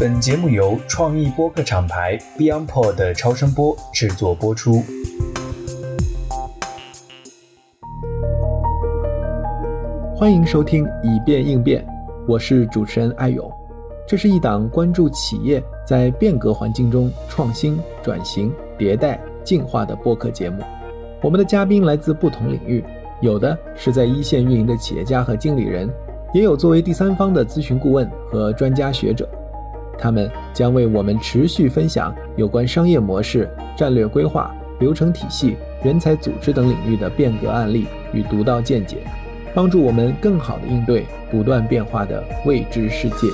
本节目由创意播客厂牌 BeyondPod 的超声波制作播出。欢迎收听《以变应变》，我是主持人艾勇。这是一档关注企业在变革环境中创新、转型、迭代、进化的播客节目。我们的嘉宾来自不同领域，有的是在一线运营的企业家和经理人，也有作为第三方的咨询顾问和专家学者。他们将为我们持续分享有关商业模式、战略规划、流程体系、人才组织等领域的变革案例与独到见解，帮助我们更好地应对不断变化的未知世界。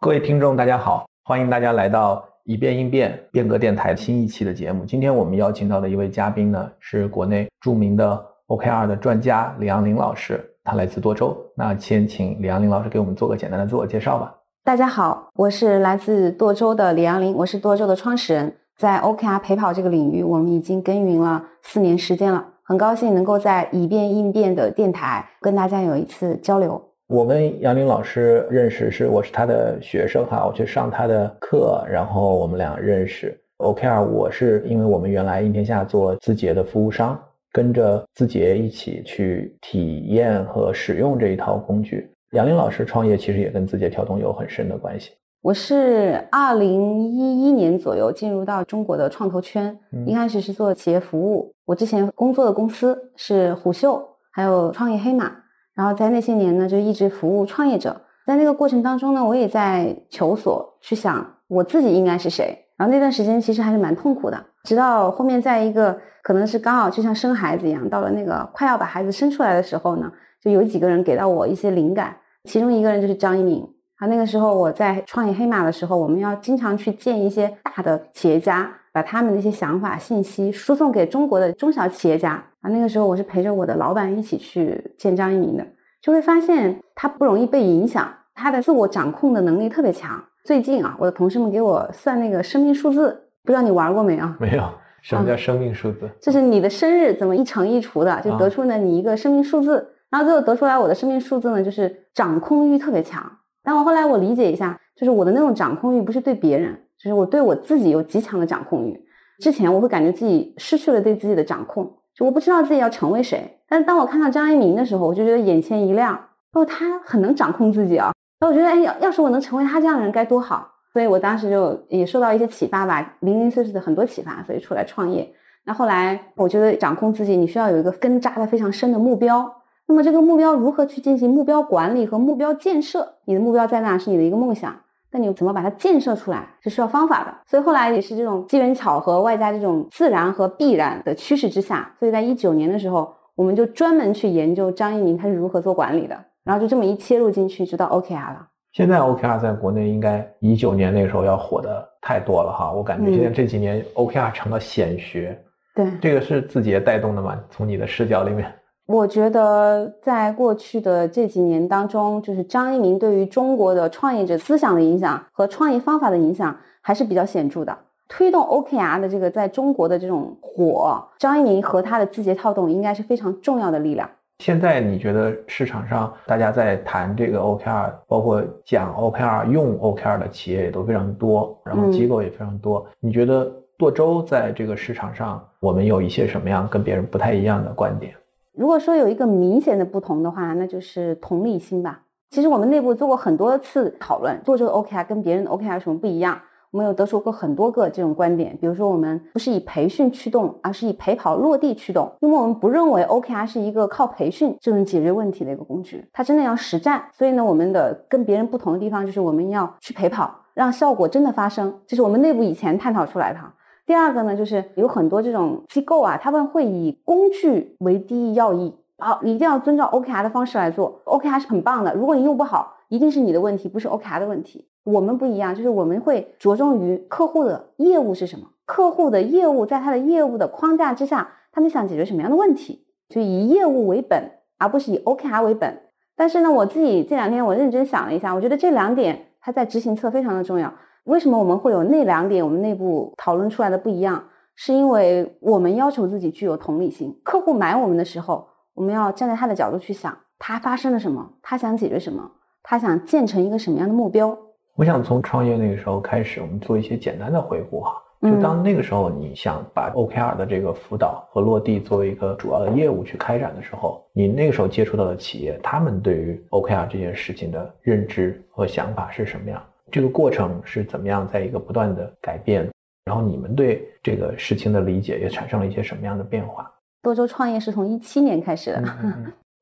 各位听众，大家好，欢迎大家来到以变应变变革电台新一期的节目。今天我们邀请到的一位嘉宾呢，是国内著名的 OKR 的专家李阳林老师。他来自多州，那先请李阳林老师给我们做个简单的自我介绍吧。大家好，我是来自多州的李阳林，我是多州的创始人，在 OKR 陪跑这个领域，我们已经耕耘了四年时间了，很高兴能够在以变应变的电台跟大家有一次交流。我跟杨林老师认识是我是他的学生哈，我去上他的课，然后我们俩认识。OKR 我是因为我们原来应天下做字节的服务商。跟着字节一起去体验和使用这一套工具。杨林老师创业其实也跟字节跳动有很深的关系。我是二零一一年左右进入到中国的创投圈，一开始是做企业服务。我之前工作的公司是虎嗅，还有创业黑马。然后在那些年呢，就一直服务创业者。在那个过程当中呢，我也在求索，去想我自己应该是谁。然后那段时间其实还是蛮痛苦的，直到后面在一个。可能是刚好就像生孩子一样，到了那个快要把孩子生出来的时候呢，就有几个人给到我一些灵感。其中一个人就是张一鸣。啊，那个时候我在创业黑马的时候，我们要经常去见一些大的企业家，把他们的一些想法、信息输送给中国的中小企业家。啊，那个时候我是陪着我的老板一起去见张一鸣的，就会发现他不容易被影响，他的自我掌控的能力特别强。最近啊，我的同事们给我算那个生命数字，不知道你玩过没啊？没有。什么叫生命数字？就是你的生日怎么一乘一除的，就得出呢你一个生命数字。然后最后得出来我的生命数字呢，就是掌控欲特别强。但我后来我理解一下，就是我的那种掌控欲不是对别人，就是我对我自己有极强的掌控欲。之前我会感觉自己失去了对自己的掌控，就我不知道自己要成为谁。但是当我看到张一鸣的时候，我就觉得眼前一亮，哦，他很能掌控自己啊。那我觉得，哎，要要是我能成为他这样的人该多好。所以我当时就也受到一些启发吧，零零碎碎的很多启发，所以出来创业。那后来我觉得掌控自己，你需要有一个根扎的非常深的目标。那么这个目标如何去进行目标管理和目标建设？你的目标在哪是你的一个梦想，但你怎么把它建设出来是需要方法的。所以后来也是这种机缘巧合，外加这种自然和必然的趋势之下，所以在一九年的时候，我们就专门去研究张一鸣他是如何做管理的，然后就这么一切入进去，就到 OKR 了。现在 OKR 在国内应该一九年那个时候要火的太多了哈，我感觉现在这几年 OKR 成了显学。对，这个是字节带动的吗？从你的视角里面，我觉得在过去的这几年当中，就是张一鸣对于中国的创业者思想的影响和创业方法的影响还是比较显著的，推动 OKR 的这个在中国的这种火，张一鸣和他的字节跳动应该是非常重要的力量。现在你觉得市场上大家在谈这个 OKR，包括讲 OKR、用 OKR 的企业也都非常多，然后机构也非常多。你觉得舵州在这个市场上，我们有一些什么样跟别人不太一样的观点？如果说有一个明显的不同的话，那就是同理心吧。其实我们内部做过很多次讨论，做这个 OKR 跟别人的 OKR 有什么不一样？我们有得出过很多个这种观点，比如说我们不是以培训驱动，而是以陪跑落地驱动，因为我们不认为 OKR 是一个靠培训就能解决问题的一个工具，它真的要实战。所以呢，我们的跟别人不同的地方就是我们要去陪跑，让效果真的发生，这是我们内部以前探讨出来的。第二个呢，就是有很多这种机构啊，他们会以工具为第一要义，好，你一定要遵照 OKR 的方式来做，OKR 是很棒的，如果你用不好，一定是你的问题，不是 OKR 的问题。我们不一样，就是我们会着重于客户的业务是什么，客户的业务在他的业务的框架之下，他们想解决什么样的问题，就以业务为本，而不是以 OKR 为本。但是呢，我自己这两天我认真想了一下，我觉得这两点它在执行侧非常的重要。为什么我们会有那两点？我们内部讨论出来的不一样，是因为我们要求自己具有同理心。客户买我们的时候。我们要站在他的角度去想，他发生了什么，他想解决什么，他想建成一个什么样的目标。我想从创业那个时候开始，我们做一些简单的回顾哈。就当那个时候，你想把 OKR 的这个辅导和落地作为一个主要的业务去开展的时候，你那个时候接触到的企业，他们对于 OKR 这件事情的认知和想法是什么样？这个过程是怎么样，在一个不断的改变？然后你们对这个事情的理解也产生了一些什么样的变化？多州创业是从一七年开始的，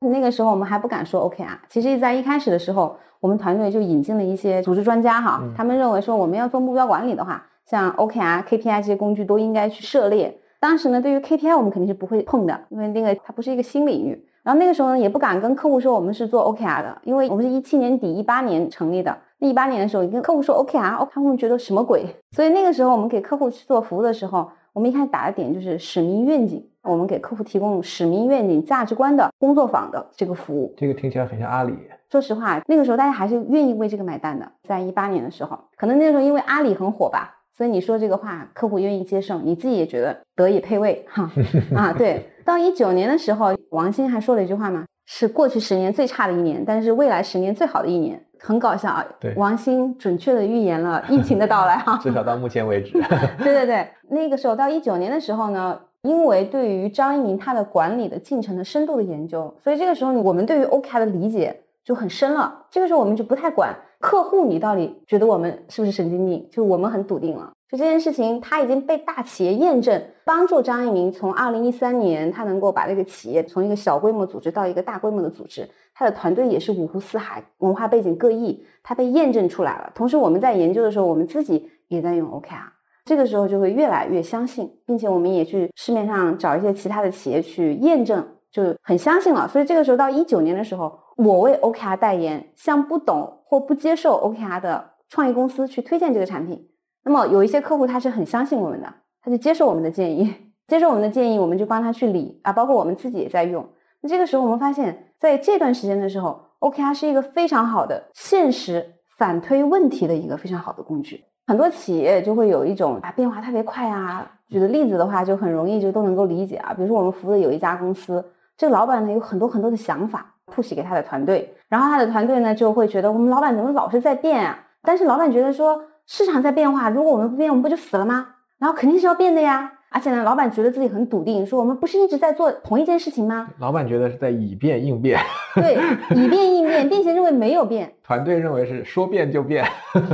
那个时候我们还不敢说 OKR。其实，在一开始的时候，我们团队就引进了一些组织专家哈，他们认为说我们要做目标管理的话。像 OKR、KPI 这些工具都应该去涉猎。当时呢，对于 KPI 我们肯定是不会碰的，因为那个它不是一个新领域。然后那个时候呢，也不敢跟客户说我们是做 OKR 的，因为我们是一七年底、一八年成立的。那一八年的时候，你跟客户说 OKR，他们觉得什么鬼？所以那个时候我们给客户去做服务的时候，我们一开始打的点就是使命愿景，我们给客户提供使命愿景、价值观的工作坊的这个服务。这个听起来很像阿里。说实话，那个时候大家还是愿意为这个买单的。在一八年的时候，可能那个时候因为阿里很火吧。所以你说这个话，客户愿意接受，你自己也觉得得以配位哈啊。对，到一九年的时候，王兴还说了一句话嘛，是过去十年最差的一年，但是未来十年最好的一年，很搞笑啊。对，王兴准确的预言了疫情的到来哈。至少到目前为止。对对对，那个时候到一九年的时候呢，因为对于张一鸣他的管理的进程的深度的研究，所以这个时候我们对于 OKR 的理解就很深了。这个时候我们就不太管。客户，你到底觉得我们是不是神经病？就我们很笃定了，就这件事情，他已经被大企业验证，帮助张一鸣从二零一三年，他能够把这个企业从一个小规模组织到一个大规模的组织，他的团队也是五湖四海，文化背景各异，他被验证出来了。同时，我们在研究的时候，我们自己也在用 OKR，这个时候就会越来越相信，并且我们也去市面上找一些其他的企业去验证，就很相信了。所以这个时候到一九年的时候。我为 OKR 代言，向不懂或不接受 OKR 的创业公司去推荐这个产品。那么有一些客户他是很相信我们的，他就接受我们的建议，接受我们的建议，我们就帮他去理啊。包括我们自己也在用。那这个时候我们发现，在这段时间的时候，OKR 是一个非常好的现实反推问题的一个非常好的工具。很多企业就会有一种啊变化特别快啊。举的例子的话，就很容易就都能够理解啊。比如说我们服务的有一家公司，这个老板呢有很多很多的想法。Push 给他的团队，然后他的团队呢就会觉得我们老板怎么老是在变啊？但是老板觉得说市场在变化，如果我们不变，我们不就死了吗？然后肯定是要变的呀！而且呢，老板觉得自己很笃定，说我们不是一直在做同一件事情吗？老板觉得是在以变应变，对，以变应变，并且认为没有变。团队认为是说变就变，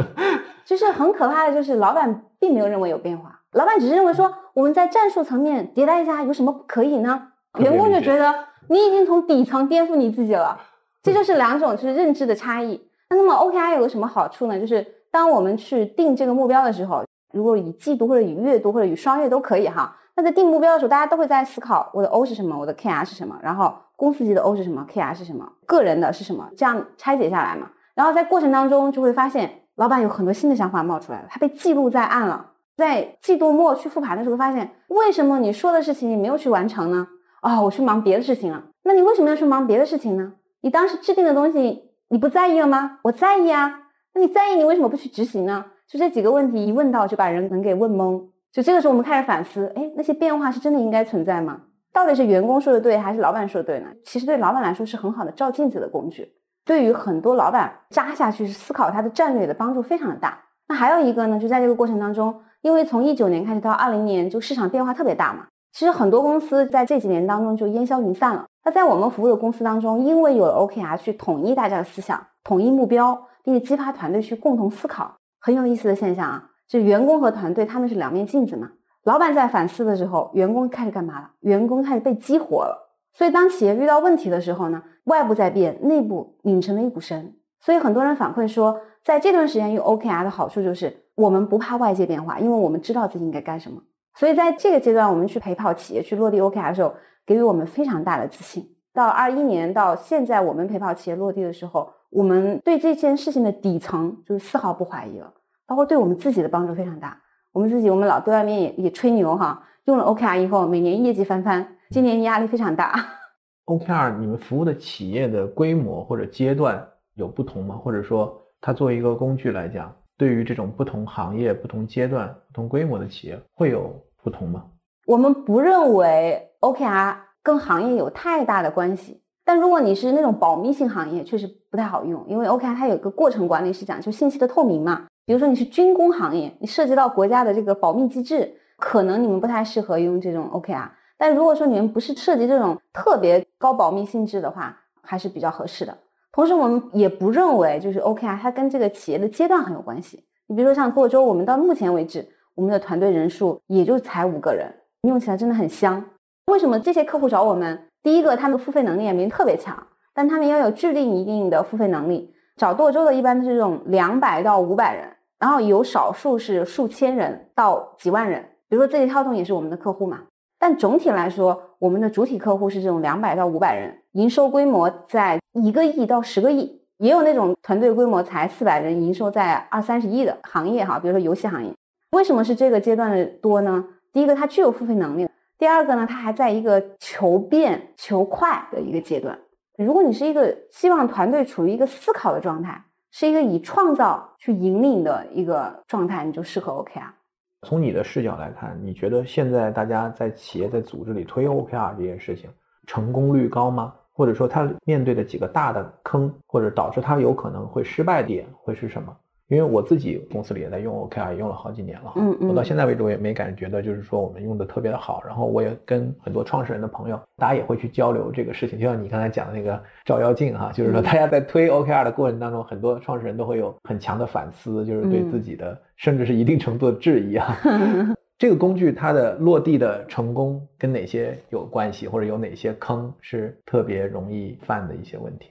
就是很可怕的就是老板并没有认为有变化，老板只是认为说我们在战术层面迭代一下有什么不可以呢？员工就觉得。你已经从底层颠覆你自己了，这就是两种就是认知的差异。那那么 OKR 有个什么好处呢？就是当我们去定这个目标的时候，如果以季度或者以月度或者以双月都可以哈。那在定目标的时候，大家都会在思考我的 O 是什么，我的 KR 是什么，然后公司级的 O 是什么，KR 是什么，个人的是什么，这样拆解下来嘛。然后在过程当中就会发现，老板有很多新的想法冒出来了，他被记录在案了。在季度末去复盘的时候，发现为什么你说的事情你没有去完成呢？啊，我去忙别的事情了。那你为什么要去忙别的事情呢？你当时制定的东西你不在意了吗？我在意啊。那你在意，你为什么不去执行呢？就这几个问题一问到，就把人能给问懵。就这个时候，我们开始反思：哎，那些变化是真的应该存在吗？到底是员工说的对，还是老板说的对呢？其实对老板来说是很好的照镜子的工具。对于很多老板扎下去思考他的战略的帮助非常的大。那还有一个呢，就在这个过程当中，因为从一九年开始到二零年，就市场变化特别大嘛。其实很多公司在这几年当中就烟消云散了。那在我们服务的公司当中，因为有了 OKR 去统一大家的思想、统一目标，并且激发团队去共同思考，很有意思的现象啊，就员工和团队他们是两面镜子嘛。老板在反思的时候，员工开始干嘛了？员工开始被激活了。所以当企业遇到问题的时候呢，外部在变，内部拧成了一股绳。所以很多人反馈说，在这段时间用 OKR 的好处就是，我们不怕外界变化，因为我们知道自己应该干什么。所以在这个阶段，我们去陪跑企业去落地 OKR 的时候，给予我们非常大的自信。到二一年到现在，我们陪跑企业落地的时候，我们对这件事情的底层就是丝毫不怀疑了，包括对我们自己的帮助非常大。我们自己，我们老对外面也也吹牛哈，用了 OKR 以后，每年业绩翻番，今年压力非常大。OKR 你们服务的企业的规模或者阶段有不同吗？或者说，它作为一个工具来讲，对于这种不同行业、不同阶段、不同规模的企业会有不同吗？我们不认为 OKR 跟行业有太大的关系。但如果你是那种保密性行业，确实不太好用，因为 OKR 它有个过程管理是讲究信息的透明嘛。比如说你是军工行业，你涉及到国家的这个保密机制，可能你们不太适合用这种 OKR。但如果说你们不是涉及这种特别高保密性质的话，还是比较合适的。同时，我们也不认为就是 OKR 它跟这个企业的阶段很有关系。你比如说像剁州，我们到目前为止，我们的团队人数也就才五个人，用起来真的很香。为什么这些客户找我们？第一个，他们付费能力也没特别强，但他们要有制定一定的付费能力。找剁州的一般都是这种两百到五百人，然后有少数是数千人到几万人。比如说字节跳动也是我们的客户嘛。但总体来说，我们的主体客户是这种两百到五百人，营收规模在一个亿到十个亿，也有那种团队规模才四百人，营收在二三十亿的行业哈，比如说游戏行业。为什么是这个阶段的多呢？第一个，它具有付费能力；第二个呢，它还在一个求变求快的一个阶段。如果你是一个希望团队处于一个思考的状态，是一个以创造去引领的一个状态，你就适合 OKR。从你的视角来看，你觉得现在大家在企业在组织里推 OKR 这件事情成功率高吗？或者说他面对的几个大的坑，或者导致他有可能会失败点会是什么？因为我自己公司里也在用 OKR，用了好几年了。嗯嗯。我到现在为止我也没感觉到就是说我们用的特别的好。然后我也跟很多创始人的朋友，大家也会去交流这个事情。就像你刚才讲的那个照妖镜哈，就是说大家在推 OKR 的过程当中，很多创始人都会有很强的反思，就是对自己的甚至是一定程度的质疑啊。这个工具它的落地的成功跟哪些有关系，或者有哪些坑是特别容易犯的一些问题？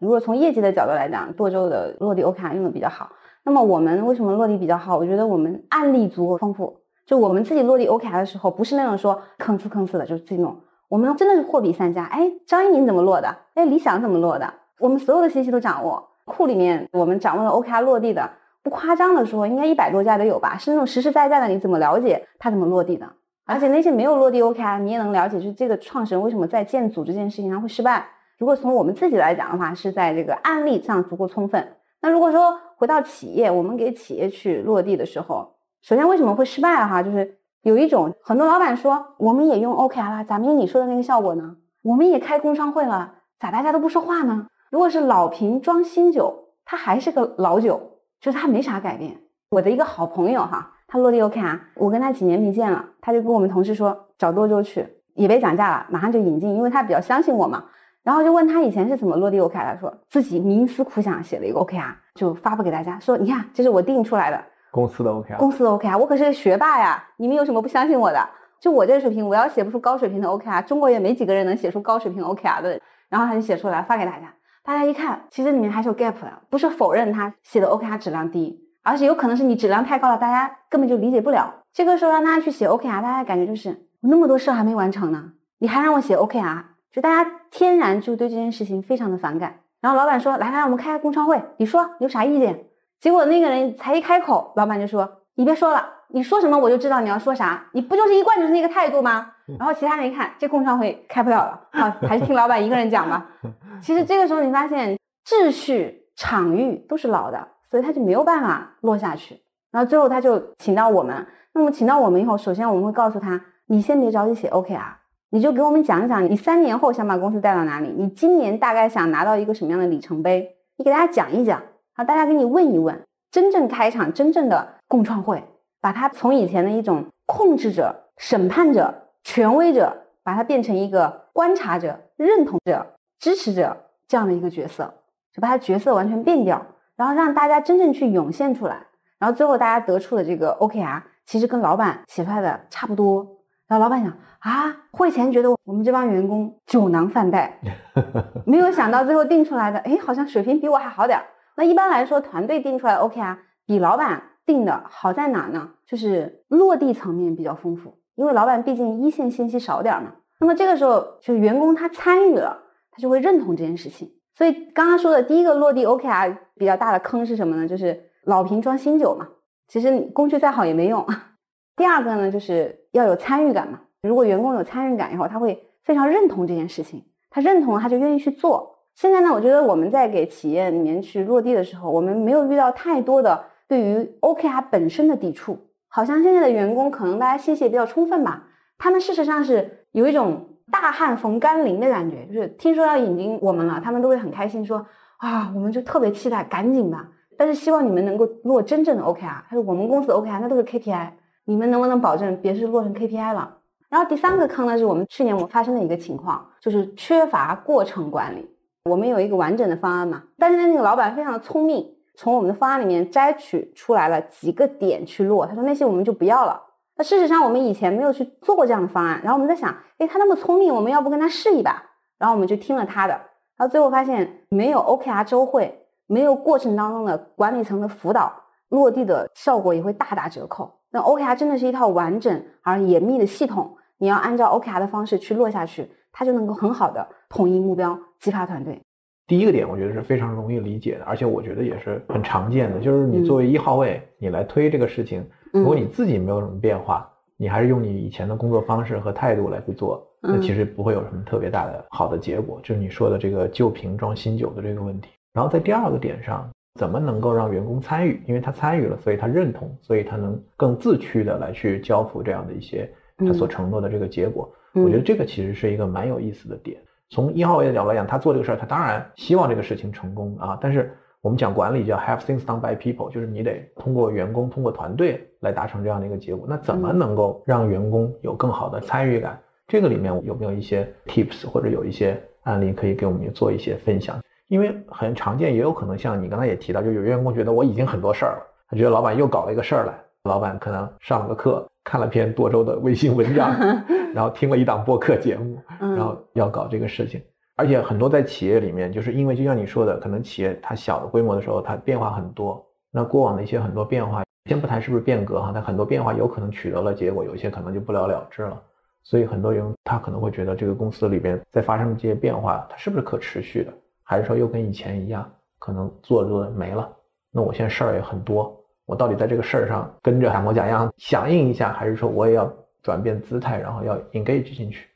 如果从业绩的角度来讲，舵州的落地 OKR 用的比较好。那么我们为什么落地比较好？我觉得我们案例足够丰富。就我们自己落地 OKR 的时候，不是那种说吭哧吭哧的，就是自己弄。我们真的是货比三家。哎，张一鸣怎么落的？哎，李想怎么落的？我们所有的信息都掌握。库里面我们掌握的 OKR 落地的，不夸张的说，应该一百多家都有吧？是那种实实在在的，你怎么了解他怎么落地的？而且那些没有落地 OKR，你也能了解，就是这个创始人为什么在建组这件事情上会失败。如果从我们自己来讲的话，是在这个案例上足够充分。那如果说回到企业，我们给企业去落地的时候，首先为什么会失败哈？就是有一种很多老板说，我们也用 OKR 了，咋没你说的那个效果呢？我们也开工商会了，咋大家都不说话呢？如果是老瓶装新酒，它还是个老酒，就是它没啥改变。我的一个好朋友哈，他落地 OKR，我跟他几年没见了，他就跟我们同事说找多州去，也别讲价了，马上就引进，因为他比较相信我嘛。然后就问他以前是怎么落地 OKR，他说自己冥思苦想写了一个 OKR，就发布给大家说，你看这是我定出来的公司的 OKR，公司的 OKR，我可是个学霸呀，你们有什么不相信我的？就我这个水平，我要写不出高水平的 OKR，中国也没几个人能写出高水平 OKR 的。然后他就写出来发给大家，大家一看，其实里面还是有 gap 的，不是否认他写的 OKR 质量低，而是有可能是你质量太高了，大家根本就理解不了。这个时候让大家去写 OKR，大家感觉就是我那么多事还没完成呢，你还让我写 OKR？就大家天然就对这件事情非常的反感，然后老板说：“来来，我们开个工商会，你说有啥意见？”结果那个人才一开口，老板就说：“你别说了，你说什么我就知道你要说啥，你不就是一贯就是那个态度吗？”然后其他人一看，这工商会开不了了，啊，还是听老板一个人讲吧。其实这个时候你发现秩序、场域都是老的，所以他就没有办法落下去。然后最后他就请到我们，那么请到我们以后，首先我们会告诉他：“你先别着急写 OKR。”你就给我们讲讲，你三年后想把公司带到哪里？你今年大概想拿到一个什么样的里程碑？你给大家讲一讲，好，大家给你问一问，真正开场真正的共创会，把它从以前的一种控制者、审判者、权威者，把它变成一个观察者、认同者、支持者这样的一个角色，就把它角色完全变掉，然后让大家真正去涌现出来，然后最后大家得出的这个 OKR，其实跟老板写出来的差不多。然后老板想啊，会前觉得我们这帮员工酒囊饭袋，没有想到最后定出来的，哎，好像水平比我还好点儿。那一般来说，团队定出来 OK 啊，比老板定的好在哪呢？就是落地层面比较丰富，因为老板毕竟一线信息少点嘛。那么这个时候，就是员工他参与了，他就会认同这件事情。所以刚刚说的第一个落地 OKR 比较大的坑是什么呢？就是老瓶装新酒嘛，其实工具再好也没用。第二个呢，就是要有参与感嘛。如果员工有参与感以后，他会非常认同这件事情，他认同了，他就愿意去做。现在呢，我觉得我们在给企业里面去落地的时候，我们没有遇到太多的对于 OKR 本身的抵触。好像现在的员工可能大家信息也比较充分吧，他们事实上是有一种大汗逢甘霖的感觉，就是听说要引进我们了，他们都会很开心，说啊，我们就特别期待，赶紧吧。但是希望你们能够落真正的 OKR，他说我们公司 OKR 那都是 KPI，你们能不能保证别是落成 KPI 了？然后第三个坑呢，是我们去年我发生的一个情况，就是缺乏过程管理。我们有一个完整的方案嘛，但是那个老板非常的聪明，从我们的方案里面摘取出来了几个点去落，他说那些我们就不要了。那事实上我们以前没有去做过这样的方案，然后我们在想，哎，他那么聪明，我们要不跟他试一把？然后我们就听了他的，然后最后发现没有 OKR 周会，没有过程当中的管理层的辅导，落地的效果也会大打折扣。那 OKR 真的是一套完整而严密的系统，你要按照 OKR 的方式去落下去，它就能够很好的统一目标，激发团队。第一个点，我觉得是非常容易理解的，而且我觉得也是很常见的，就是你作为一号位，你来推这个事情。如果你自己没有什么变化，你还是用你以前的工作方式和态度来去做，那其实不会有什么特别大的好的结果。就是你说的这个旧瓶装新酒的这个问题。然后在第二个点上，怎么能够让员工参与？因为他参与了，所以他认同，所以他能更自驱的来去交付这样的一些他所承诺的这个结果。我觉得这个其实是一个蛮有意思的点。从一号位的角度来讲，他做这个事儿，他当然希望这个事情成功啊，但是。我们讲管理叫 have things done by people，就是你得通过员工、通过团队来达成这样的一个结果。那怎么能够让员工有更好的参与感？这个里面有没有一些 tips 或者有一些案例可以给我们做一些分享？因为很常见，也有可能像你刚才也提到，就有员工觉得我已经很多事儿了，他觉得老板又搞了一个事儿来，老板可能上了个课，看了篇多周的微信文章，然后听了一档播客节目，然后要搞这个事情。而且很多在企业里面，就是因为就像你说的，可能企业它小的规模的时候，它变化很多。那过往的一些很多变化，先不谈是不是变革哈，它很多变化有可能取得了结果，有些可能就不了了之了。所以很多人他可能会觉得这个公司里边在发生这些变化，它是不是可持续的，还是说又跟以前一样，可能做着做着没了？那我现在事儿也很多，我到底在这个事儿上跟着海魔甲一样响应一下，还是说我也要转变姿态，然后要 engage 进去？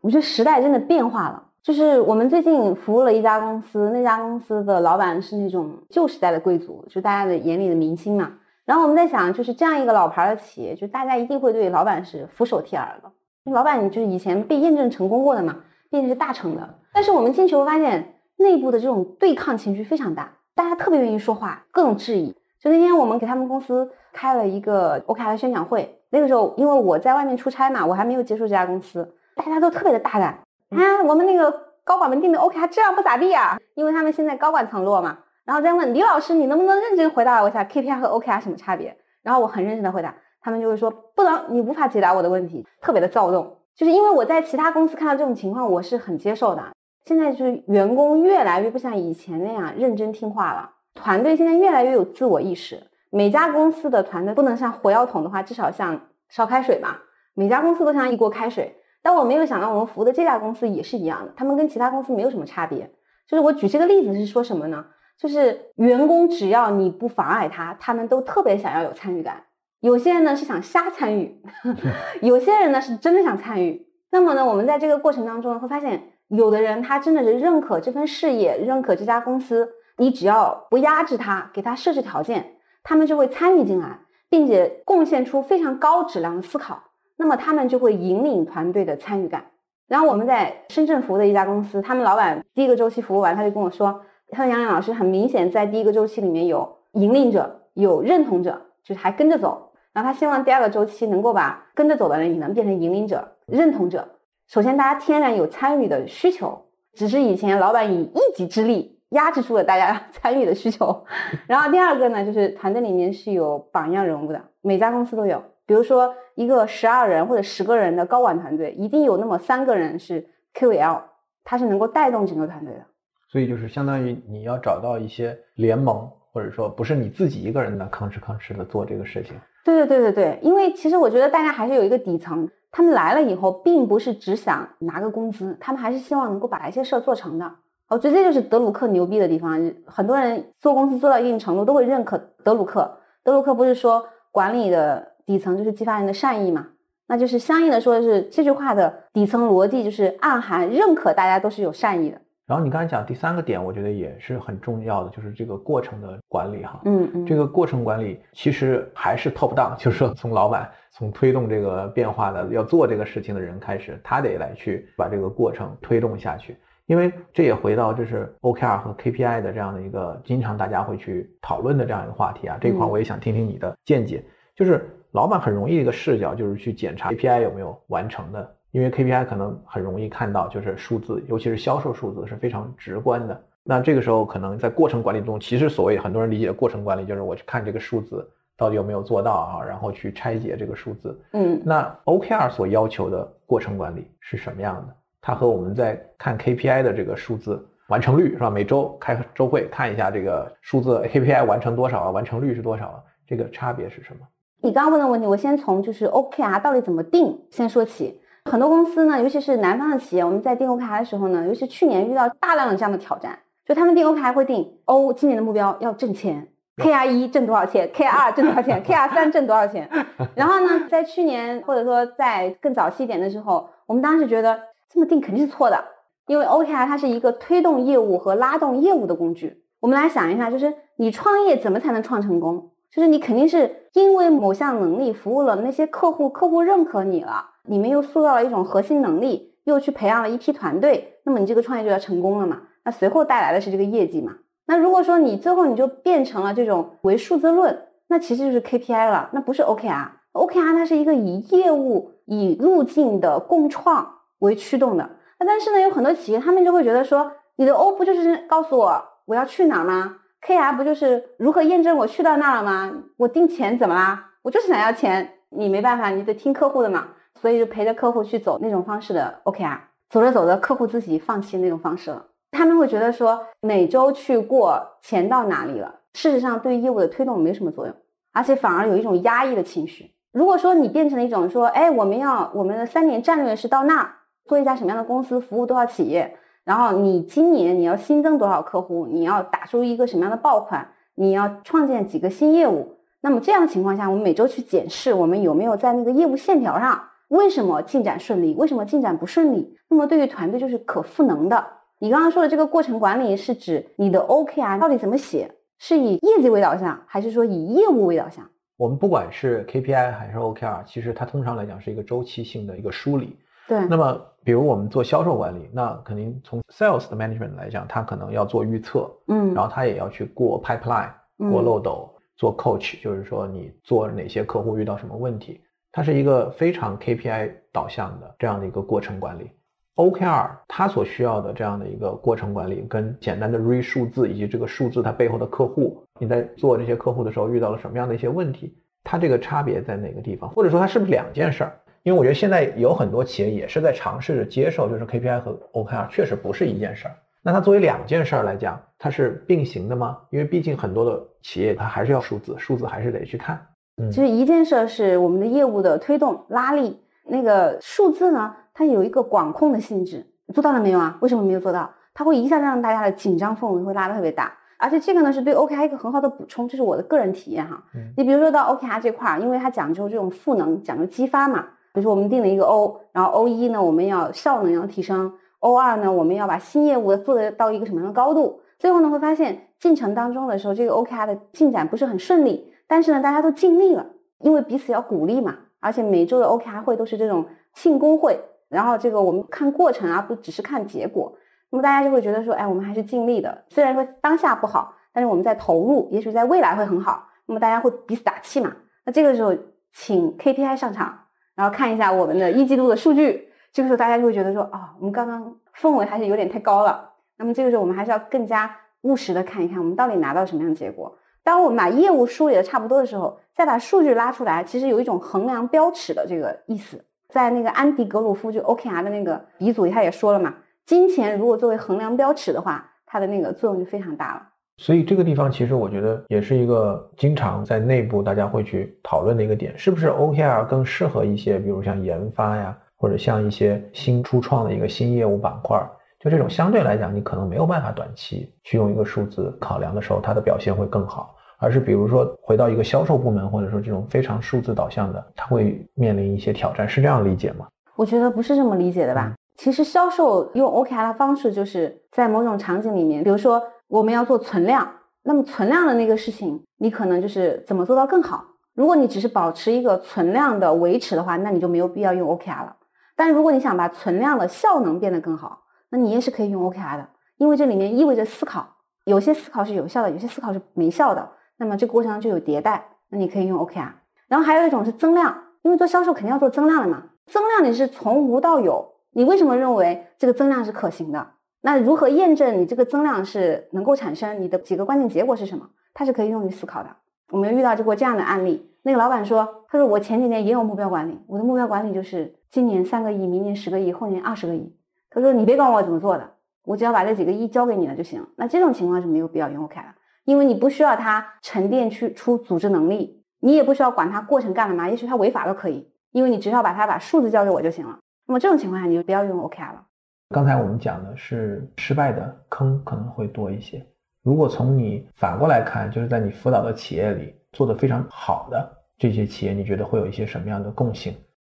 我觉得时代真的变化了。就是我们最近服务了一家公司，那家公司的老板是那种旧时代的贵族，就大家的眼里的明星嘛。然后我们在想，就是这样一个老牌的企业，就大家一定会对老板是俯首帖耳的。老板就是以前被验证成功过的嘛，毕竟是大成的。但是我们进去会发现，内部的这种对抗情绪非常大，大家特别愿意说话，各种质疑。就那天我们给他们公司开了一个 OK 的宣讲会，那个时候因为我在外面出差嘛，我还没有接触这家公司，大家都特别的大胆。啊，我们那个高管们定的 OKR 质量不咋地啊，因为他们现在高管层落嘛。然后再问李老师，你能不能认真回答我一下 KPI 和 OKR 什么差别？然后我很认真的回答，他们就会说不能，你无法解答我的问题，特别的躁动。就是因为我在其他公司看到这种情况，我是很接受的。现在就是员工越来越不像以前那样认真听话了，团队现在越来越有自我意识。每家公司的团队不能像火药桶的话，至少像烧开水嘛。每家公司都像一锅开水。但我没有想到，我们服务的这家公司也是一样的，他们跟其他公司没有什么差别。就是我举这个例子是说什么呢？就是员工只要你不妨碍他，他们都特别想要有参与感。有些人呢是想瞎参与，有些人呢是真的想参与。那么呢，我们在这个过程当中会发现，有的人他真的是认可这份事业，认可这家公司。你只要不压制他，给他设置条件，他们就会参与进来，并且贡献出非常高质量的思考。那么他们就会引领团队的参与感。然后我们在深圳服务的一家公司，他们老板第一个周期服务完，他就跟我说：“他说杨洋老师很明显在第一个周期里面有引领者，有认同者，就是还跟着走。然后他希望第二个周期能够把跟着走的人也能变成引领者、认同者。首先，大家天然有参与的需求，只是以前老板以一己之力压制住了大家参与的需求。然后第二个呢，就是团队里面是有榜样人物的，每家公司都有。”比如说，一个十二人或者十个人的高管团队，一定有那么三个人是 QL，他是能够带动整个团队的。所以就是相当于你要找到一些联盟，或者说不是你自己一个人的吭哧吭哧的做这个事情。对对对对对，因为其实我觉得大家还是有一个底层，他们来了以后，并不是只想拿个工资，他们还是希望能够把一些事儿做成的。我觉得这就是德鲁克牛逼的地方。很多人做公司做到一定程度，都会认可德鲁克。德鲁克不是说管理的。底层就是激发人的善意嘛，那就是相应的说的是这句话的底层逻辑就是暗含认可大家都是有善意的。然后你刚才讲第三个点，我觉得也是很重要的，就是这个过程的管理哈。嗯嗯，这个过程管理其实还是 top down，就是说从老板、从推动这个变化的要做这个事情的人开始，他得来去把这个过程推动下去。因为这也回到就是 OKR 和 KPI 的这样的一个经常大家会去讨论的这样一个话题啊。这一块我也想听听你的见解，就是老板很容易一个视角就是去检查 KPI 有没有完成的。因为 KPI 可能很容易看到，就是数字，尤其是销售数字是非常直观的。那这个时候可能在过程管理中，其实所谓很多人理解的过程管理，就是我去看这个数字到底有没有做到啊，然后去拆解这个数字。嗯，那 OKR 所要求的过程管理是什么样的？它和我们在看 KPI 的这个数字完成率是吧？每周开周会看一下这个数字 KPI 完成多少啊？完成率是多少啊？这个差别是什么？你刚刚问的问题，我先从就是 OKR 到底怎么定先说起。很多公司呢，尤其是南方的企业，我们在定 OKR 的时候呢，尤其去年遇到大量的这样的挑战，就他们定 OKR 会定哦，今年的目标要挣钱，KR 一挣多少钱，KR 二挣多少钱，KR 三挣多少钱。然后呢，在去年或者说在更早期一点的时候，我们当时觉得这么定肯定是错的，因为 OKR 它是一个推动业务和拉动业务的工具。我们来想一下，就是你创业怎么才能创成功？就是你肯定是因为某项能力服务了那些客户，客户认可你了。你们又塑造了一种核心能力，又去培养了一批团队，那么你这个创业就要成功了嘛？那随后带来的是这个业绩嘛？那如果说你最后你就变成了这种唯数字论，那其实就是 KPI 了，那不是 OKR。OKR 它是一个以业务、以路径的共创为驱动的。那但是呢，有很多企业他们就会觉得说，你的 O 不就是告诉我我要去哪吗？KR 不就是如何验证我去到那儿了吗？我定钱怎么啦？我就是想要钱，你没办法，你得听客户的嘛。所以就陪着客户去走那种方式的 OKR，走着走着，客户自己放弃那种方式了。他们会觉得说每周去过钱到哪里了，事实上对业务的推动没什么作用，而且反而有一种压抑的情绪。如果说你变成了一种说，哎，我们要我们的三年战略是到那儿做一家什么样的公司，服务多少企业，然后你今年你要新增多少客户，你要打出一个什么样的爆款，你要创建几个新业务，那么这样的情况下，我们每周去检视我们有没有在那个业务线条上。为什么进展顺利？为什么进展不顺利？那么对于团队就是可赋能的。你刚刚说的这个过程管理是指你的 OKR 到底怎么写？是以业绩为导向，还是说以业务为导向？我们不管是 KPI 还是 OKR，其实它通常来讲是一个周期性的一个梳理。对。那么，比如我们做销售管理，那肯定从 Sales 的 Management 来讲，他可能要做预测，嗯，然后他也要去过 Pipeline，过漏斗，做 Coach，就是说你做哪些客户遇到什么问题。它是一个非常 KPI 导向的这样的一个过程管理，OKR 它所需要的这样的一个过程管理，跟简单的 Re 数字以及这个数字它背后的客户，你在做这些客户的时候遇到了什么样的一些问题，它这个差别在哪个地方？或者说它是不是两件事儿？因为我觉得现在有很多企业也是在尝试着接受，就是 KPI 和 OKR 确实不是一件事儿。那它作为两件事儿来讲，它是并行的吗？因为毕竟很多的企业它还是要数字，数字还是得去看。嗯，就是一件事是我们的业务的推动拉力，那个数字呢，它有一个管控的性质，做到了没有啊？为什么没有做到？它会一下子让大家的紧张氛围会拉得特别大，而且这个呢是对 OKR 一个很好的补充，这是我的个人体验哈。你比如说到 OKR 这块儿，因为它讲究这种赋能，讲究激发嘛。比如说我们定了一个 O，然后 O 一呢我们要效能要提升，O 二呢我们要把新业务做得到一个什么样的高度？最后呢会发现进程当中的时候，这个 OKR 的进展不是很顺利。但是呢，大家都尽力了，因为彼此要鼓励嘛。而且每周的 OKR 会都是这种庆功会，然后这个我们看过程啊，不只是看结果。那么大家就会觉得说，哎，我们还是尽力的。虽然说当下不好，但是我们在投入，也许在未来会很好。那么大家会彼此打气嘛。那这个时候，请 KPI 上场，然后看一下我们的一季度的数据。这个时候大家就会觉得说，啊，我们刚刚氛围还是有点太高了。那么这个时候我们还是要更加务实的看一看，我们到底拿到什么样的结果。当我们把业务梳理的差不多的时候，再把数据拉出来，其实有一种衡量标尺的这个意思。在那个安迪格鲁夫就 OKR 的那个鼻祖，他也说了嘛，金钱如果作为衡量标尺的话，它的那个作用就非常大了。所以这个地方其实我觉得也是一个经常在内部大家会去讨论的一个点，是不是 OKR 更适合一些，比如像研发呀，或者像一些新初创的一个新业务板块。就这种相对来讲，你可能没有办法短期去用一个数字考量的时候，它的表现会更好。而是比如说回到一个销售部门，或者说这种非常数字导向的，它会面临一些挑战，是这样理解吗？我觉得不是这么理解的吧。其实销售用 OKR 的方式，就是在某种场景里面，比如说我们要做存量，那么存量的那个事情，你可能就是怎么做到更好。如果你只是保持一个存量的维持的话，那你就没有必要用 OKR 了。但如果你想把存量的效能变得更好，那你也是可以用 OKR 的，因为这里面意味着思考，有些思考是有效的，有些思考是没效的。那么这个过程中就有迭代，那你可以用 OKR。然后还有一种是增量，因为做销售肯定要做增量的嘛。增量你是从无到有，你为什么认为这个增量是可行的？那如何验证你这个增量是能够产生？你的几个关键结果是什么？它是可以用于思考的。我们遇到过这样的案例，那个老板说：“他说我前几年也有目标管理，我的目标管理就是今年三个亿，明年十个亿，后年二十个亿。”他说：“你别管我怎么做的，我只要把这几个亿交给你了就行。”那这种情况是没有必要用 OKR 的，因为你不需要他沉淀去出组织能力，你也不需要管他过程干了嘛，也许他违法都可以，因为你只要把他把数字交给我就行了。那么这种情况下你就不要用 OK 了。刚才我们讲的是失败的坑可能会多一些。如果从你反过来看，就是在你辅导的企业里做的非常好的这些企业，你觉得会有一些什么样的共性？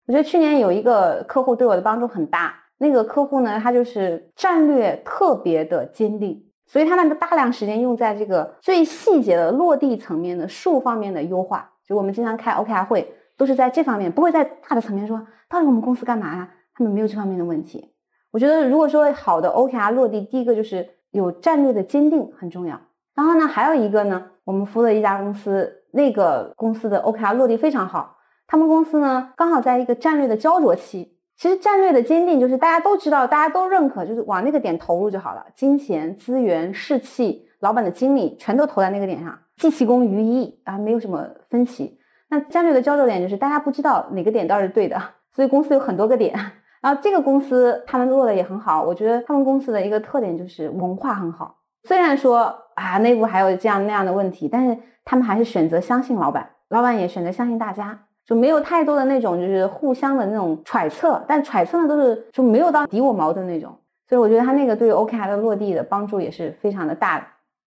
我觉得去年有一个客户对我的帮助很大。那个客户呢，他就是战略特别的坚定，所以他们的大量时间用在这个最细节的落地层面的数方面的优化。就我们经常开 OKR 会，都是在这方面，不会在大的层面说到底我们公司干嘛呀？他们没有这方面的问题。我觉得如果说好的 OKR 落地，第一个就是有战略的坚定很重要。然后呢，还有一个呢，我们服务的一家公司，那个公司的 OKR 落地非常好。他们公司呢，刚好在一个战略的焦灼期。其实战略的坚定就是大家都知道，大家都认可，就是往那个点投入就好了。金钱、资源、士气、老板的精力全都投在那个点上，既其功于一啊，没有什么分歧。那战略的焦灼点就是大家不知道哪个点倒是对的，所以公司有很多个点。然后这个公司他们做的也很好，我觉得他们公司的一个特点就是文化很好。虽然说啊内部还有这样那样的问题，但是他们还是选择相信老板，老板也选择相信大家。就没有太多的那种，就是互相的那种揣测，但揣测呢都是就没有到敌我矛盾那种，所以我觉得他那个对 OKR 的落地的帮助也是非常的大的。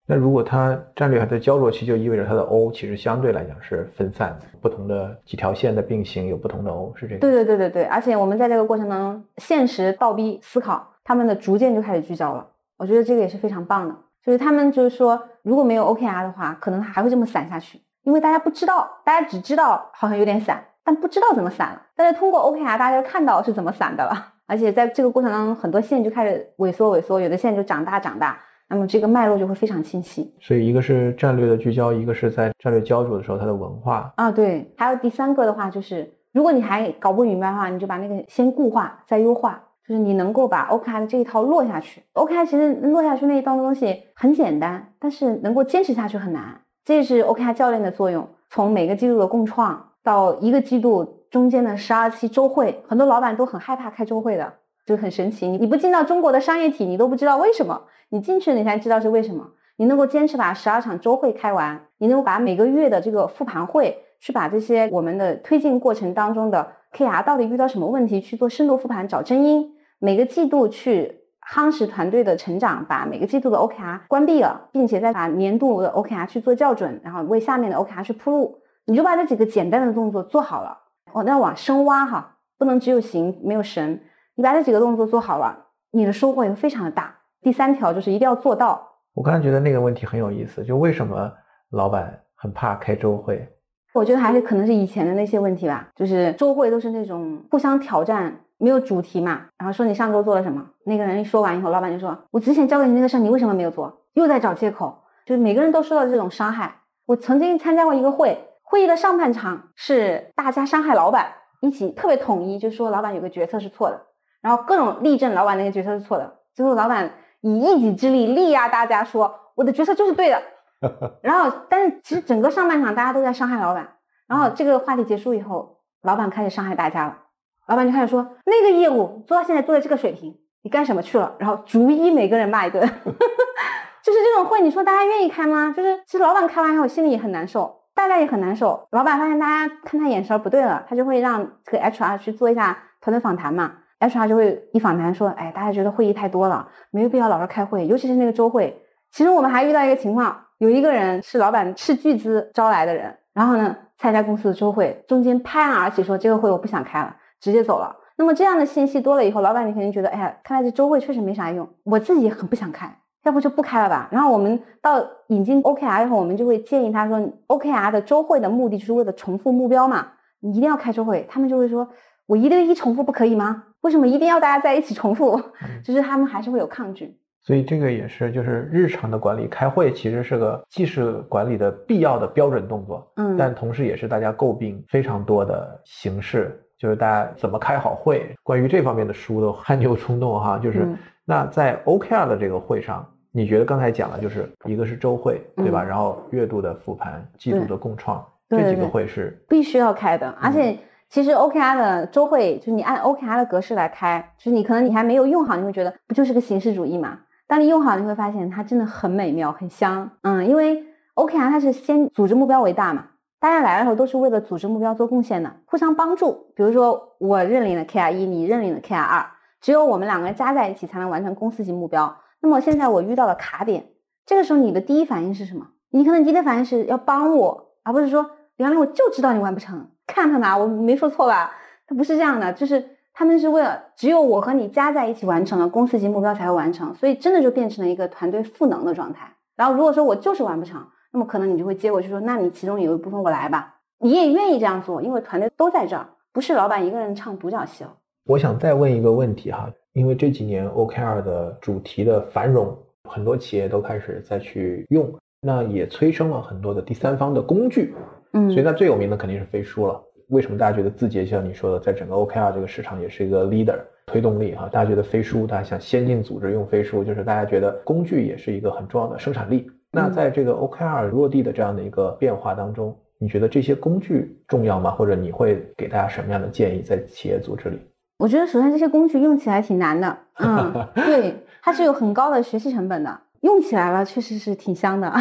那如果它战略还在焦灼期，就意味着它的 O 其实相对来讲是分散的，不同的几条线的并行有不同的 O，是这个。对对对对对，而且我们在这个过程当中，现实倒逼思考，他们的逐渐就开始聚焦了。我觉得这个也是非常棒的，就是他们就是说，如果没有 OKR 的话，可能它还会这么散下去。因为大家不知道，大家只知道好像有点散，但不知道怎么散了。但是通过 OKR，大家就看到是怎么散的了。而且在这个过程当中，很多线就开始萎缩萎缩，有的线就长大长大，那么这个脉络就会非常清晰。所以一个是战略的聚焦，一个是在战略焦灼的时候它的文化啊，对。还有第三个的话，就是如果你还搞不明白的话，你就把那个先固化再优化，就是你能够把 OKR 的这一套落下去。OKR 其实落下去那一套东西很简单，但是能够坚持下去很难。这是 OKR 教练的作用。从每个季度的共创到一个季度中间的十二期周会，很多老板都很害怕开周会的，就很神奇。你你不进到中国的商业体，你都不知道为什么。你进去了，你才知道是为什么。你能够坚持把十二场周会开完，你能够把每个月的这个复盘会，去把这些我们的推进过程当中的 KR 到底遇到什么问题去做深度复盘，找真因。每个季度去。夯实团队的成长，把每个季度的 OKR 关闭了，并且再把年度的 OKR 去做校准，然后为下面的 OKR 去铺路。你就把这几个简单的动作做好了，哦，那往深挖哈，不能只有形没有神。你把这几个动作做好了，你的收获也会非常的大。第三条就是一定要做到。我刚才觉得那个问题很有意思，就为什么老板很怕开周会？我觉得还是可能是以前的那些问题吧，就是周会都是那种互相挑战。没有主题嘛，然后说你上周做了什么？那个人一说完以后，老板就说：“我之前交给你那个事儿，你为什么没有做？”又在找借口，就是每个人都受到这种伤害。我曾经参加过一个会，会议的上半场是大家伤害老板，一起特别统一，就说老板有个决策是错的，然后各种力证老板那个决策是错的。最后老板以一己之力力压大家说：“我的决策就是对的。”然后，但是其实整个上半场大家都在伤害老板。然后这个话题结束以后，老板开始伤害大家了。老板就开始说那个业务做到现在做到这个水平，你干什么去了？然后逐一每个人骂一顿，就是这种会，你说大家愿意开吗？就是其实老板开完以后心里也很难受，大家也很难受。老板发现大家看他眼神不对了，他就会让这个 HR 去做一下团队访谈嘛。HR 就会一访谈说，哎，大家觉得会议太多了，没有必要老是开会，尤其是那个周会。其实我们还遇到一个情况，有一个人是老板斥巨资招来的人，然后呢参加公司的周会，中间拍案而起说这个会我不想开了。直接走了，那么这样的信息多了以后，老板你肯定觉得，哎呀，看来这周会确实没啥用，我自己也很不想开，要不就不开了吧。然后我们到引进 OKR 以后，我们就会建议他说，OKR 的周会的目的就是为了重复目标嘛，你一定要开周会。他们就会说，我一对一重复不可以吗？为什么一定要大家在一起重复？就是他们还是会有抗拒。所以这个也是，就是日常的管理，开会其实是个既是管理的必要的标准动作，嗯，但同时也是大家诟病非常多的形式，就是大家怎么开好会。关于这方面的书都汗牛充栋哈，就是那在 OKR 的这个会上，你觉得刚才讲了，就是一个是周会，对吧？然后月度的复盘，季度的共创，这几个会是必须要开的，而且。其实 OKR 的周会，就是你按 OKR 的格式来开，就是你可能你还没有用好，你会觉得不就是个形式主义嘛？当你用好，你会发现它真的很美妙，很香。嗯，因为 OKR 它是先组织目标为大嘛，大家来的时候都是为了组织目标做贡献的，互相帮助。比如说我认领了 KR 一，你认领了 KR 二，只有我们两个人加在一起才能完成公司级目标。那么现在我遇到了卡点，这个时候你的第一反应是什么？你可能第一反应是要帮我，而不是说原来我就知道你完不成。看看吧，我没说错吧？他不是这样的，就是他们是为了只有我和你加在一起完成了公司级目标才会完成，所以真的就变成了一个团队赋能的状态。然后如果说我就是完不成，那么可能你就会接过去说，那你其中有一部分我来吧，你也愿意这样做，因为团队都在这儿，不是老板一个人唱独角戏了。我想再问一个问题哈，因为这几年 OKR 的主题的繁荣，很多企业都开始再去用，那也催生了很多的第三方的工具。嗯，所以那最有名的肯定是飞书了。为什么大家觉得字节像你说的，在整个 OKR 这个市场也是一个 leader 推动力哈？大家觉得飞书，大家想先进组织用飞书，就是大家觉得工具也是一个很重要的生产力。那在这个 OKR 落地的这样的一个变化当中，你觉得这些工具重要吗？或者你会给大家什么样的建议在企业组织里？我觉得首先这些工具用起来挺难的，嗯，对，它是有很高的学习成本的。用起来了，确实是挺香的。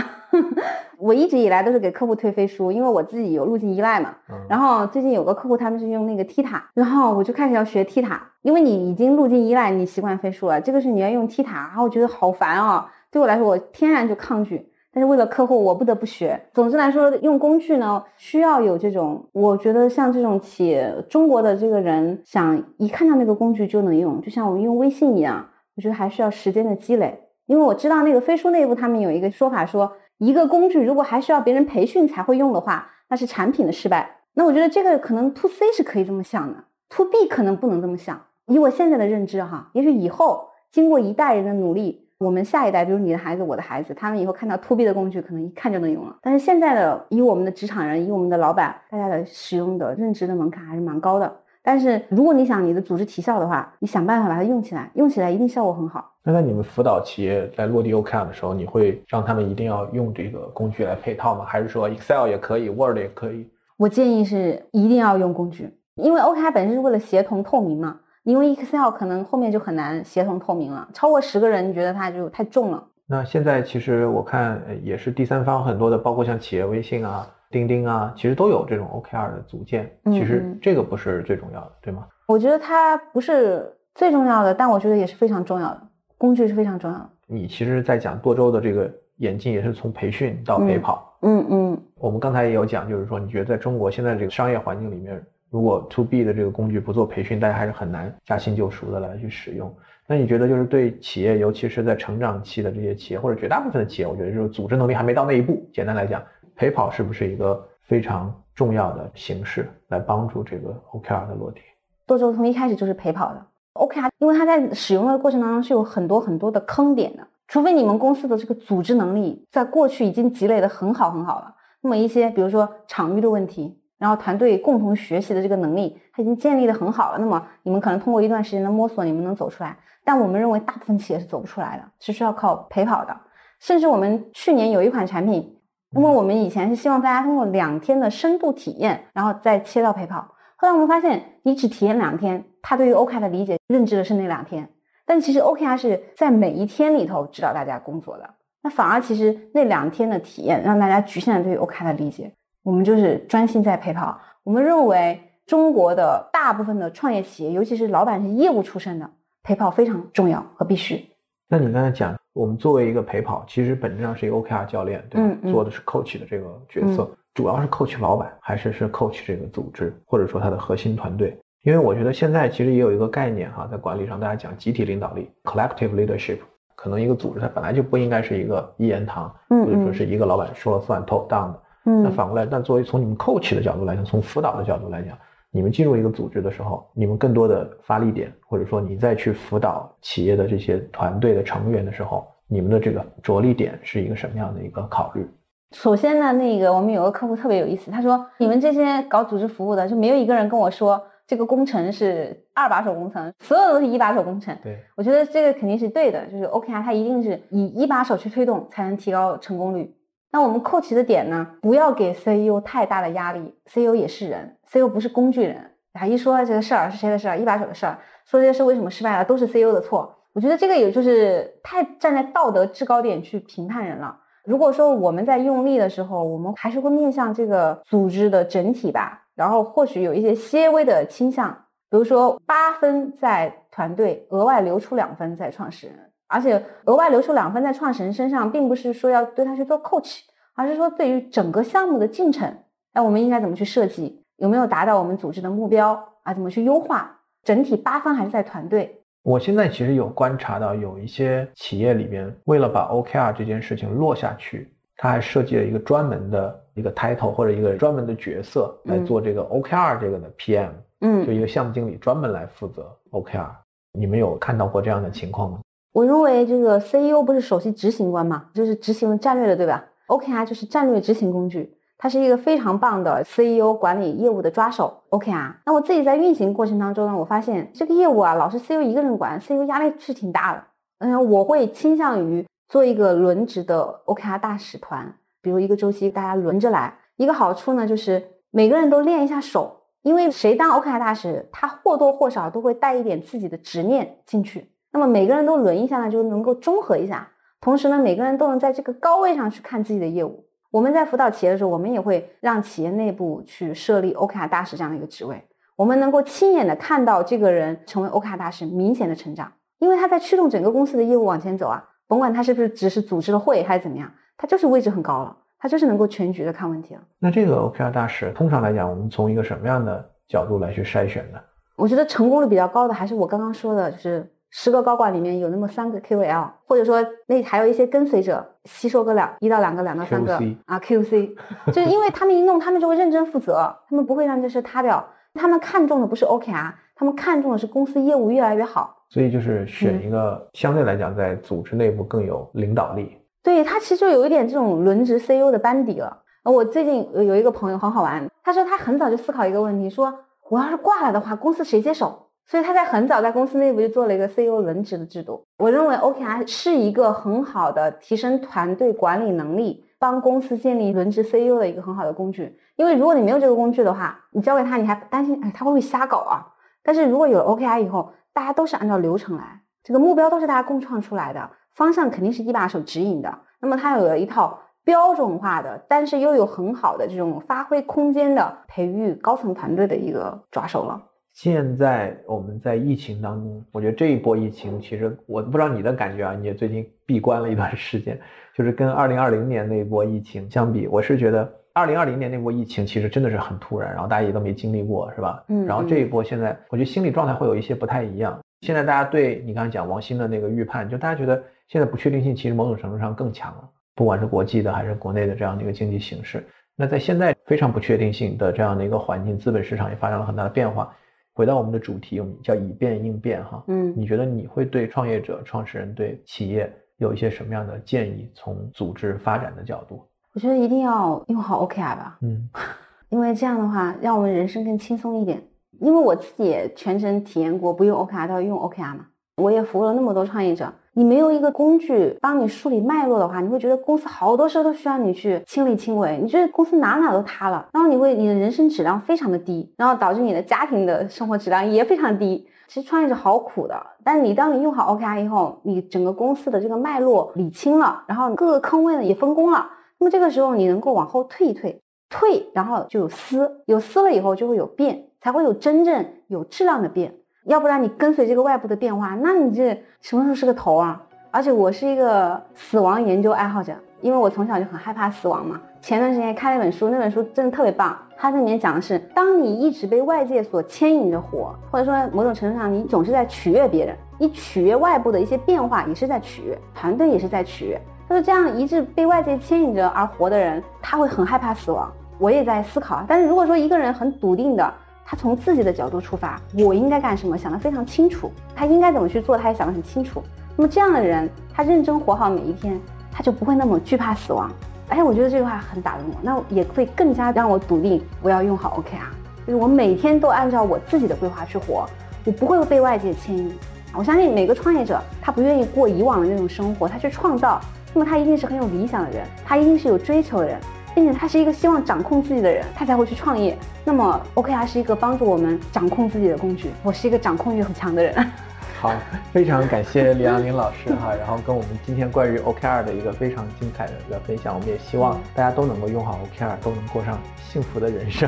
我一直以来都是给客户推飞书，因为我自己有路径依赖嘛。然后最近有个客户他们是用那个 T 塔，然后我就开始要学 T 塔，因为你已经路径依赖，你习惯飞书了，这个是你要用 T 塔，然后我觉得好烦哦。对我来说，我天然就抗拒。但是为了客户，我不得不学。总之来说，用工具呢，需要有这种，我觉得像这种企业，中国的这个人想一看到那个工具就能用，就像我们用微信一样，我觉得还需要时间的积累。因为我知道那个飞书内部他们有一个说法，说一个工具如果还需要别人培训才会用的话，那是产品的失败。那我觉得这个可能 to C 是可以这么想的，to B 可能不能这么想。以我现在的认知哈，也许以后经过一代人的努力，我们下一代，比如你的孩子、我的孩子，他们以后看到 to B 的工具，可能一看就能用了。但是现在的以我们的职场人，以我们的老板，大家的使用的认知的门槛还是蛮高的。但是如果你想你的组织提效的话，你想办法把它用起来，用起来一定效果很好。那在你们辅导企业在落地 OKR 的时候，你会让他们一定要用这个工具来配套吗？还是说 Excel 也可以，Word 也可以？我建议是一定要用工具，因为 OKR 本身是为了协同透明嘛。因为 Excel 可能后面就很难协同透明了，超过十个人，你觉得它就太重了。那现在其实我看也是第三方很多的，包括像企业微信啊。钉钉啊，其实都有这种 OKR 的组件。其实这个不是最重要的，对吗？我觉得它不是最重要的，但我觉得也是非常重要的。工具是非常重要的。你其实，在讲多周的这个演进，也是从培训到陪跑。嗯嗯。我们刚才也有讲，就是说，你觉得在中国现在这个商业环境里面，如果 To B 的这个工具不做培训，大家还是很难驾轻就熟的来去使用。那你觉得，就是对企业，尤其是在成长期的这些企业，或者绝大部分的企业，我觉得就是组织能力还没到那一步。简单来讲。陪跑是不是一个非常重要的形式，来帮助这个 OKR 的落地？多周从一开始就是陪跑的 OKR，因为它在使用的过程当中是有很多很多的坑点的。除非你们公司的这个组织能力在过去已经积累的很好很好了，那么一些比如说场域的问题，然后团队共同学习的这个能力，它已经建立的很好了，那么你们可能通过一段时间的摸索，你们能走出来。但我们认为大部分企业是走不出来的，是需要靠陪跑的。甚至我们去年有一款产品。因为我们以前是希望大家通过两天的深度体验，然后再切到陪跑。后来我们发现，你只体验两天，他对于 OKR 的理解、认知的是那两天。但其实 OKR 是在每一天里头指导大家工作的。那反而其实那两天的体验让大家局限了对于 OKR 的理解。我们就是专心在陪跑。我们认为中国的大部分的创业企业，尤其是老板是业务出身的，陪跑非常重要和必须。那你刚才讲。我们作为一个陪跑，其实本质上是一个 OKR 教练，对吧？做的是 coach 的这个角色，主要是 coach 老板，还是是 coach 这个组织，或者说他的核心团队？因为我觉得现在其实也有一个概念哈，在管理上大家讲集体领导力 （collective leadership）。可能一个组织它本来就不应该是一个一言堂，或者说是一个老板说了算 top down 那反过来，但作为从你们 coach 的角度来讲，从辅导的角度来讲，你们进入一个组织的时候，你们更多的发力点，或者说你再去辅导企业的这些团队的成员的时候，你们的这个着力点是一个什么样的一个考虑？首先呢，那个我们有个客户特别有意思，他说你们这些搞组织服务的，就没有一个人跟我说。这个工程是二把手工程，所有都是一把手工程。对，我觉得这个肯定是对的，就是 OKR 它一定是以一把手去推动，才能提高成功率。那我们扣题的点呢，不要给 CEO 太大的压力，CEO 也是人，CEO 不是工具人。啊，一说这个事儿是谁的事儿，一把手的事儿，说这些事为什么失败了，都是 CEO 的错。我觉得这个也就是太站在道德制高点去评判人了。如果说我们在用力的时候，我们还是会面向这个组织的整体吧。然后或许有一些些微的倾向，比如说八分在团队，额外留出两分在创始人，而且额外留出两分在创始人身上，并不是说要对他去做 coach，而是说对于整个项目的进程，哎，我们应该怎么去设计，有没有达到我们组织的目标啊？怎么去优化？整体八方还是在团队。我现在其实有观察到，有一些企业里边，为了把 OKR 这件事情落下去，他还设计了一个专门的。一个 title 或者一个专门的角色来做这个 OKR 这个的 PM，嗯，就一个项目经理专门来负责 OKR。你们有看到过这样的情况吗？我认为这个 CEO 不是首席执行官嘛，就是执行战略的，对吧？OKR 就是战略执行工具，它是一个非常棒的 CEO 管理业务的抓手。OKR，那我自己在运行过程当中呢，我发现这个业务啊，老是 CEO 一个人管，CEO 压力是挺大的。嗯，我会倾向于做一个轮值的 OKR 大使团。比如一个周期，大家轮着来。一个好处呢，就是每个人都练一下手，因为谁当 OKR 大使，他或多或少都会带一点自己的执念进去。那么每个人都轮一下呢，就能够中和一下。同时呢，每个人都能在这个高位上去看自己的业务。我们在辅导企业的时候，我们也会让企业内部去设立 OKR 大使这样的一个职位。我们能够亲眼的看到这个人成为 OKR 大使明显的成长，因为他在驱动整个公司的业务往前走啊。甭管他是不是只是组织了会还是怎么样。他就是位置很高了，他就是能够全局的看问题了。那这个 OKR 大使，通常来讲，我们从一个什么样的角度来去筛选呢？我觉得成功率比较高的，还是我刚刚说的，就是十个高管里面有那么三个 KOL，或者说那还有一些跟随者，吸收个两一到两个、两到三个啊 QC，就是因为他们一弄，他们就会认真负责，他们不会让这事塌掉。他们看中的不是 OKR，他们看重的是公司业务越来越好。所以就是选一个相对来讲在组织内部更有领导力。对他其实就有一点这种轮值 CEO 的班底了。我最近有一个朋友很好玩，他说他很早就思考一个问题，说我要是挂了的话，公司谁接手？所以他在很早在公司内部就做了一个 CEO 轮值的制度。我认为 OKR 是一个很好的提升团队管理能力、帮公司建立轮值 CEO 的一个很好的工具。因为如果你没有这个工具的话，你交给他，你还担心哎他会不会瞎搞啊？但是如果有了 OKR 以后，大家都是按照流程来，这个目标都是大家共创出来的。方向肯定是一把手指引的，那么他有了一套标准化的，但是又有很好的这种发挥空间的培育高层团队的一个抓手了。现在我们在疫情当中，我觉得这一波疫情，其实我不知道你的感觉啊，你也最近闭关了一段时间，就是跟二零二零年那一波疫情相比，我是觉得二零二零年那波疫情其实真的是很突然，然后大家也都没经历过，是吧？嗯。然后这一波现在，我觉得心理状态会有一些不太一样。现在大家对你刚才讲王鑫的那个预判，就大家觉得。现在不确定性其实某种程度上更强了，不管是国际的还是国内的这样的一个经济形势。那在现在非常不确定性的这样的一个环境，资本市场也发生了很大的变化。回到我们的主题，我们叫以变应变，哈，嗯，你觉得你会对创业者、创始人、对企业有一些什么样的建议？从组织发展的角度，我觉得一定要用好 OKR 吧，嗯，因为这样的话让我们人生更轻松一点。因为我自己也全程体验过不用 OKR 到用 OKR 嘛。我也服务了那么多创业者，你没有一个工具帮你梳理脉络的话，你会觉得公司好多事都需要你去亲力亲为，你觉得公司哪哪都塌了，然后你会你的人生质量非常的低，然后导致你的家庭的生活质量也非常低。其实创业者好苦的，但是你当你用好 OKR 以后，你整个公司的这个脉络理清了，然后各个坑位呢也分工了，那么这个时候你能够往后退一退，退然后就有思，有思了以后就会有变，才会有真正有质量的变。要不然你跟随这个外部的变化，那你这什么时候是个头啊？而且我是一个死亡研究爱好者，因为我从小就很害怕死亡嘛。前段时间看了一本书，那本书真的特别棒。它这里面讲的是，当你一直被外界所牵引着活，或者说某种程度上你总是在取悦别人，你取悦外部的一些变化，也是在取悦团队，也是在取悦。他说这样一直被外界牵引着而活的人，他会很害怕死亡。我也在思考，但是如果说一个人很笃定的，他从自己的角度出发，我应该干什么，想得非常清楚，他应该怎么去做，他也想得很清楚。那么这样的人，他认真活好每一天，他就不会那么惧怕死亡。哎，我觉得这句话很打动我，那也会更加让我笃定，我要用好 OKR，就是我每天都按照我自己的规划去活，我不会被外界牵引。我相信每个创业者，他不愿意过以往的那种生活，他去创造，那么他一定是很有理想的人，他一定是有追求的人，并且他是一个希望掌控自己的人，他才会去创业。那么 OKR 是一个帮助我们掌控自己的工具。我是一个掌控欲很强的人。好，非常感谢李阳林老师哈，然后跟我们今天关于 OKR 的一个非常精彩的一个分享，我们也希望大家都能够用好 OKR，都能过上幸福的人生。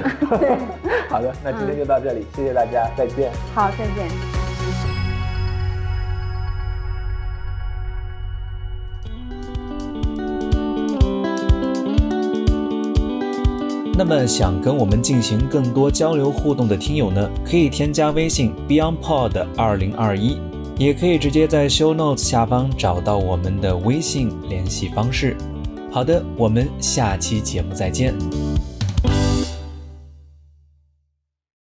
好的，那今天就到这里，谢谢大家，再见。好，再见。那么想跟我们进行更多交流互动的听友呢，可以添加微信 BeyondPod 二零二一，也可以直接在 Show Notes 下方找到我们的微信联系方式。好的，我们下期节目再见。